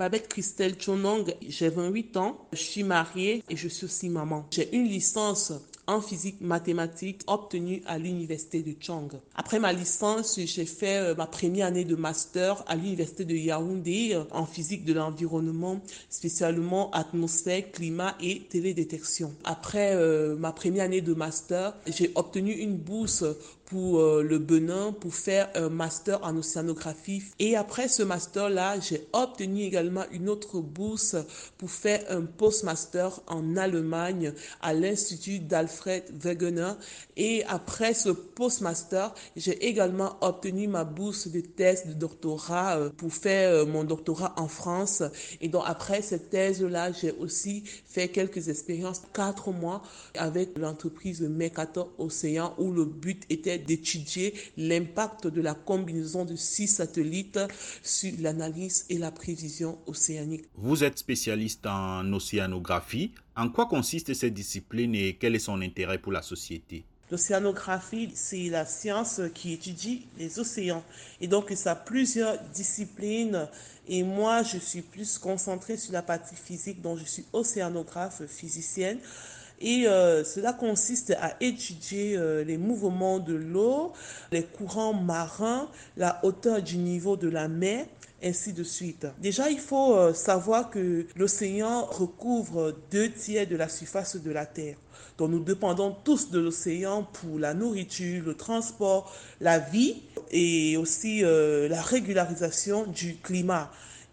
Babette Christelle Chonong, j'ai 28 ans, je suis mariée et je suis aussi maman. J'ai une licence en physique mathématiques obtenue à l'université de Chang. Après ma licence, j'ai fait euh, ma première année de master à l'université de Yaoundé euh, en physique de l'environnement, spécialement atmosphère, climat et télédétection. Après euh, ma première année de master, j'ai obtenu une bourse pour euh, le Benin pour faire un master en océanographie. Et après ce master-là, j'ai obtenu également une autre bourse pour faire un postmaster en Allemagne à l'Institut d'Alfred Wegener. Et après ce postmaster, j'ai également obtenu ma bourse de thèse de doctorat euh, pour faire euh, mon doctorat en France. Et donc après cette thèse-là, j'ai aussi fait quelques expériences, quatre mois avec l'entreprise Mercator Océan où le but était d'étudier l'impact de la combinaison de six satellites sur l'analyse et la prévision océanique. Vous êtes spécialiste en océanographie. En quoi consiste cette discipline et quel est son intérêt pour la société? L'océanographie, c'est la science qui étudie les océans. Et donc, ça a plusieurs disciplines. Et moi, je suis plus concentrée sur la partie physique, donc je suis océanographe physicienne. Et euh, cela consiste à étudier euh, les mouvements de l'eau, les courants marins, la hauteur du niveau de la mer, ainsi de suite. Déjà, il faut euh, savoir que l'océan recouvre deux tiers de la surface de la Terre. Donc nous dépendons tous de l'océan pour la nourriture, le transport, la vie et aussi la régularisation du climat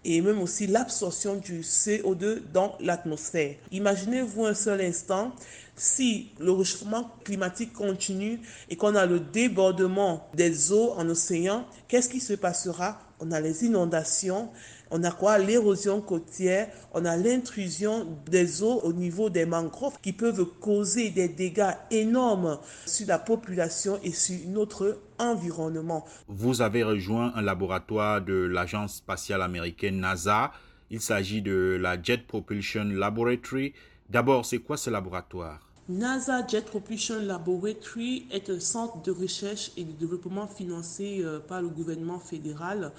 et même aussi l'absorption du CO2 dans l'atmosphère. Imaginez-vous un seul instant si le réchauffement climatique continue et qu'on a le débordement des eaux en océan, qu'est-ce qui se passera On a les inondations, on a quoi? L'érosion côtière, on a l'intrusion des eaux au niveau des mangroves qui peuvent causer des dégâts énormes sur la population et sur notre environnement. Vous avez rejoint un laboratoire de l'agence spatiale américaine NASA. Il s'agit de la Jet Propulsion Laboratory. D'abord, c'est quoi ce laboratoire? NASA Jet Propulsion Laboratory est un centre de recherche et de développement financé euh, par le gouvernement fédéral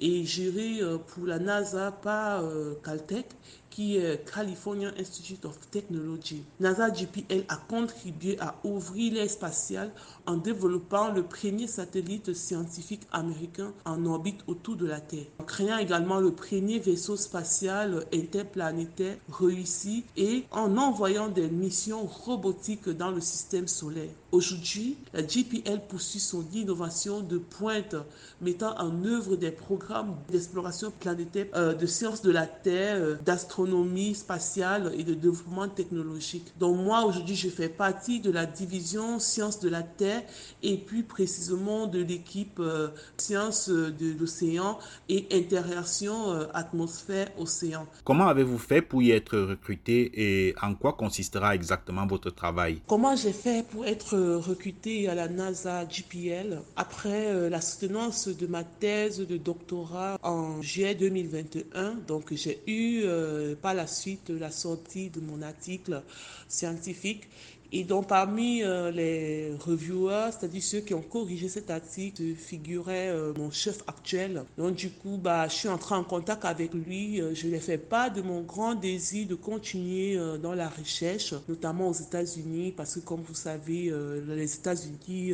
et géré euh, pour la NASA par euh, Caltech qui est California Institute of Technology. NASA GPL a contribué à ouvrir l'air spatial en développant le premier satellite scientifique américain en orbite autour de la Terre, en créant également le premier vaisseau spatial interplanétaire réussi et en envoyant des missions robotiques dans le système solaire. Aujourd'hui, la GPL poursuit son innovation de pointe, mettant en œuvre des programmes d'exploration planétaire, euh, de sciences de la Terre, euh, d'astronomie spatiale et de développement technologique. Donc moi, aujourd'hui, je fais partie de la division sciences de la Terre et plus précisément de l'équipe euh, sciences de l'océan et interaction atmosphère-océan. Comment avez-vous fait pour y être recruté et en quoi consistera exactement votre travail? Comment j'ai fait pour être recruté à la NASA GPL après euh, la soutenance de ma thèse de doctorat en juillet 2021. Donc j'ai eu euh, par la suite la sortie de mon article scientifique et donc parmi euh, les reviewers, c'est-à-dire ceux qui ont corrigé cet article, figurait euh, mon chef actuel. Donc du coup, bah, je suis entré en contact avec lui. Euh, je ai fait pas de mon grand désir de continuer dans la recherche, notamment aux États-Unis, parce que comme vous savez, les États-Unis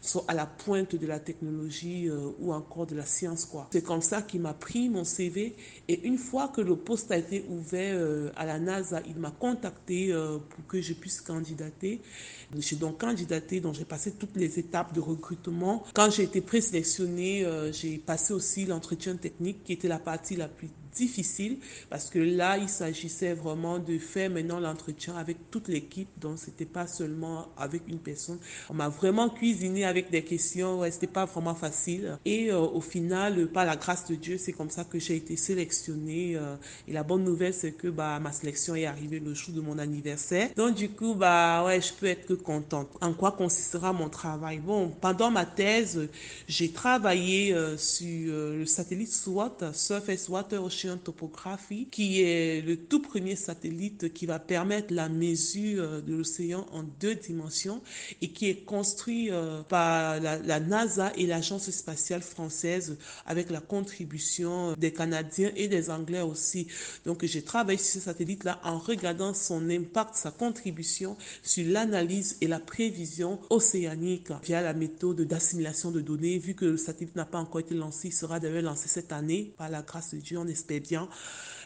sont à la pointe de la technologie ou encore de la science. quoi. C'est comme ça qu'il m'a pris mon CV. Et une fois que le poste a été ouvert à la NASA, il m'a contacté pour que je puisse candidater j'ai donc candidaté, donc j'ai passé toutes les étapes de recrutement. Quand j'ai été présélectionnée, euh, j'ai passé aussi l'entretien technique qui était la partie la plus difficile parce que là, il s'agissait vraiment de faire maintenant l'entretien avec toute l'équipe. Donc, c'était pas seulement avec une personne. On m'a vraiment cuisiné avec des questions. Ouais, c'était pas vraiment facile. Et euh, au final, par la grâce de Dieu, c'est comme ça que j'ai été sélectionnée. Euh, et la bonne nouvelle, c'est que bah, ma sélection est arrivée le jour de mon anniversaire. Donc, du coup, bah, ouais, je peux être que contente. En quoi consistera mon travail? Bon, pendant ma thèse, j'ai travaillé euh, sur le satellite SWAT, Surface Water Ocean Ocean Topography, qui est le tout premier satellite qui va permettre la mesure de l'océan en deux dimensions et qui est construit euh, par la, la NASA et l'Agence spatiale française avec la contribution des Canadiens et des Anglais aussi. Donc j'ai travaillé sur ce satellite-là en regardant son impact, sa contribution sur l'analyse et la prévision océanique via la méthode d'assimilation de données. Vu que le satellite n'a pas encore été lancé, il sera d'ailleurs lancé cette année, par la grâce de Dieu, on espère bien.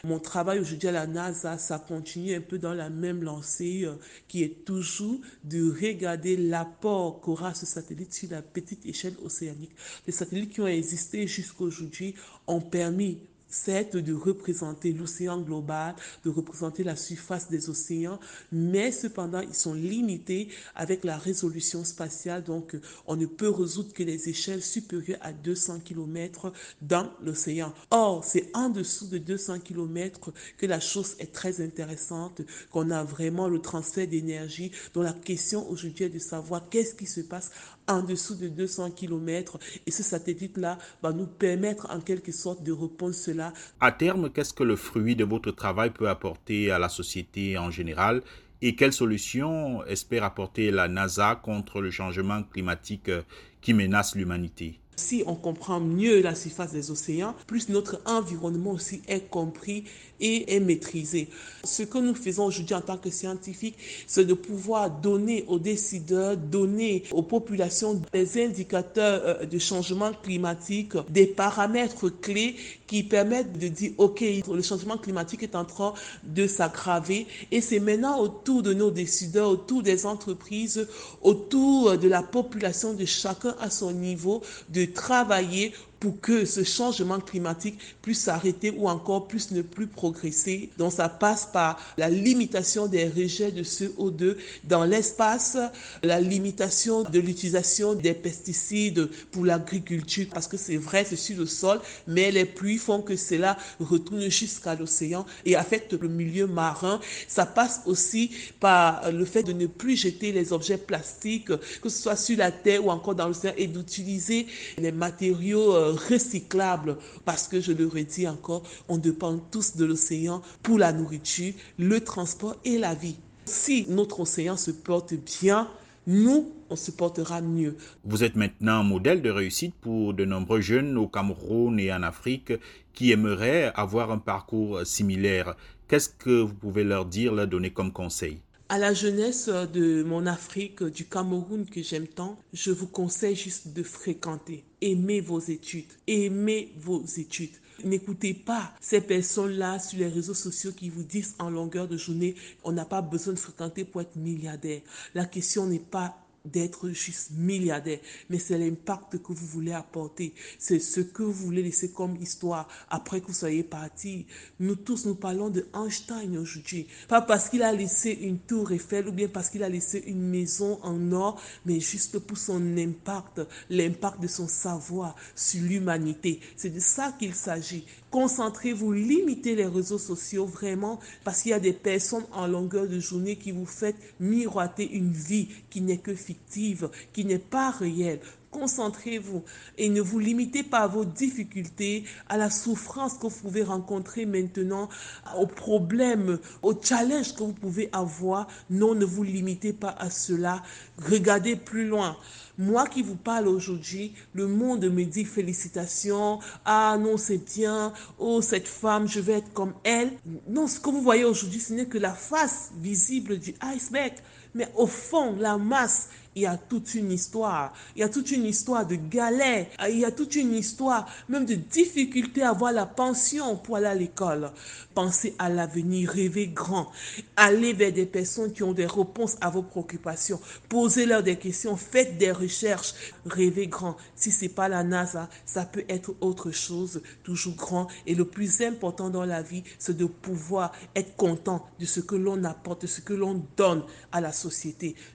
Mon travail aujourd'hui à la NASA, ça continue un peu dans la même lancée euh, qui est toujours de regarder l'apport qu'aura ce satellite sur la petite échelle océanique. Les satellites qui ont existé jusqu'à aujourd'hui ont permis c'est de représenter l'océan global, de représenter la surface des océans, mais cependant, ils sont limités avec la résolution spatiale, donc on ne peut résoudre que les échelles supérieures à 200 km dans l'océan. Or, c'est en dessous de 200 km que la chose est très intéressante, qu'on a vraiment le transfert d'énergie, dont la question aujourd'hui est de savoir qu'est-ce qui se passe en dessous de 200 km et ce satellite-là va nous permettre en quelque sorte de répondre cela. À terme, qu'est-ce que le fruit de votre travail peut apporter à la société en général et quelles solutions espère apporter la NASA contre le changement climatique qui menace l'humanité? Si on comprend mieux la surface des océans, plus notre environnement aussi est compris et est maîtrisé. Ce que nous faisons aujourd'hui en tant que scientifiques, c'est de pouvoir donner aux décideurs, donner aux populations des indicateurs euh, de changement climatique, des paramètres clés qui permettent de dire, OK, le changement climatique est en train de s'aggraver et c'est maintenant autour de nos décideurs, autour des entreprises, autour de la population, de chacun à son niveau, de travailler pour que ce changement climatique puisse s'arrêter ou encore puisse ne plus progresser. Donc ça passe par la limitation des rejets de CO2 dans l'espace, la limitation de l'utilisation des pesticides pour l'agriculture, parce que c'est vrai, c'est sur le sol, mais les pluies font que cela retourne jusqu'à l'océan et affecte le milieu marin. Ça passe aussi par le fait de ne plus jeter les objets plastiques, que ce soit sur la terre ou encore dans l'océan, et d'utiliser les matériaux euh, recyclable parce que je le redis encore, on dépend tous de l'océan pour la nourriture, le transport et la vie. Si notre océan se porte bien, nous, on se portera mieux. Vous êtes maintenant un modèle de réussite pour de nombreux jeunes au Cameroun et en Afrique qui aimeraient avoir un parcours similaire. Qu'est-ce que vous pouvez leur dire, leur donner comme conseil? À la jeunesse de mon Afrique, du Cameroun que j'aime tant, je vous conseille juste de fréquenter. Aimez vos études. Aimez vos études. N'écoutez pas ces personnes-là sur les réseaux sociaux qui vous disent en longueur de journée, on n'a pas besoin de fréquenter pour être milliardaire. La question n'est pas d'être juste milliardaire, mais c'est l'impact que vous voulez apporter, c'est ce que vous voulez laisser comme histoire après que vous soyez parti. Nous tous, nous parlons de Einstein aujourd'hui, pas parce qu'il a laissé une tour Eiffel ou bien parce qu'il a laissé une maison en or, mais juste pour son impact, l'impact de son savoir sur l'humanité. C'est de ça qu'il s'agit. Concentrez-vous, limitez les réseaux sociaux vraiment parce qu'il y a des personnes en longueur de journée qui vous font miroiter une vie qui n'est que fictive, qui n'est pas réelle. Concentrez-vous et ne vous limitez pas à vos difficultés, à la souffrance que vous pouvez rencontrer maintenant, aux problèmes, aux challenges que vous pouvez avoir. Non, ne vous limitez pas à cela. Regardez plus loin. Moi qui vous parle aujourd'hui, le monde me dit félicitations. Ah non, c'est bien. Oh, cette femme, je vais être comme elle. Non, ce que vous voyez aujourd'hui, ce n'est que la face visible du iceberg. Mais au fond, la masse, il y a toute une histoire. Il y a toute une histoire de galère. Il y a toute une histoire même de difficulté à avoir la pension pour aller à l'école. Pensez à l'avenir, rêvez grand. Allez vers des personnes qui ont des réponses à vos préoccupations. Posez-leur des questions, faites des recherches, rêvez grand. Si c'est pas la NASA, ça peut être autre chose, toujours grand. Et le plus important dans la vie, c'est de pouvoir être content de ce que l'on apporte, de ce que l'on donne à la société.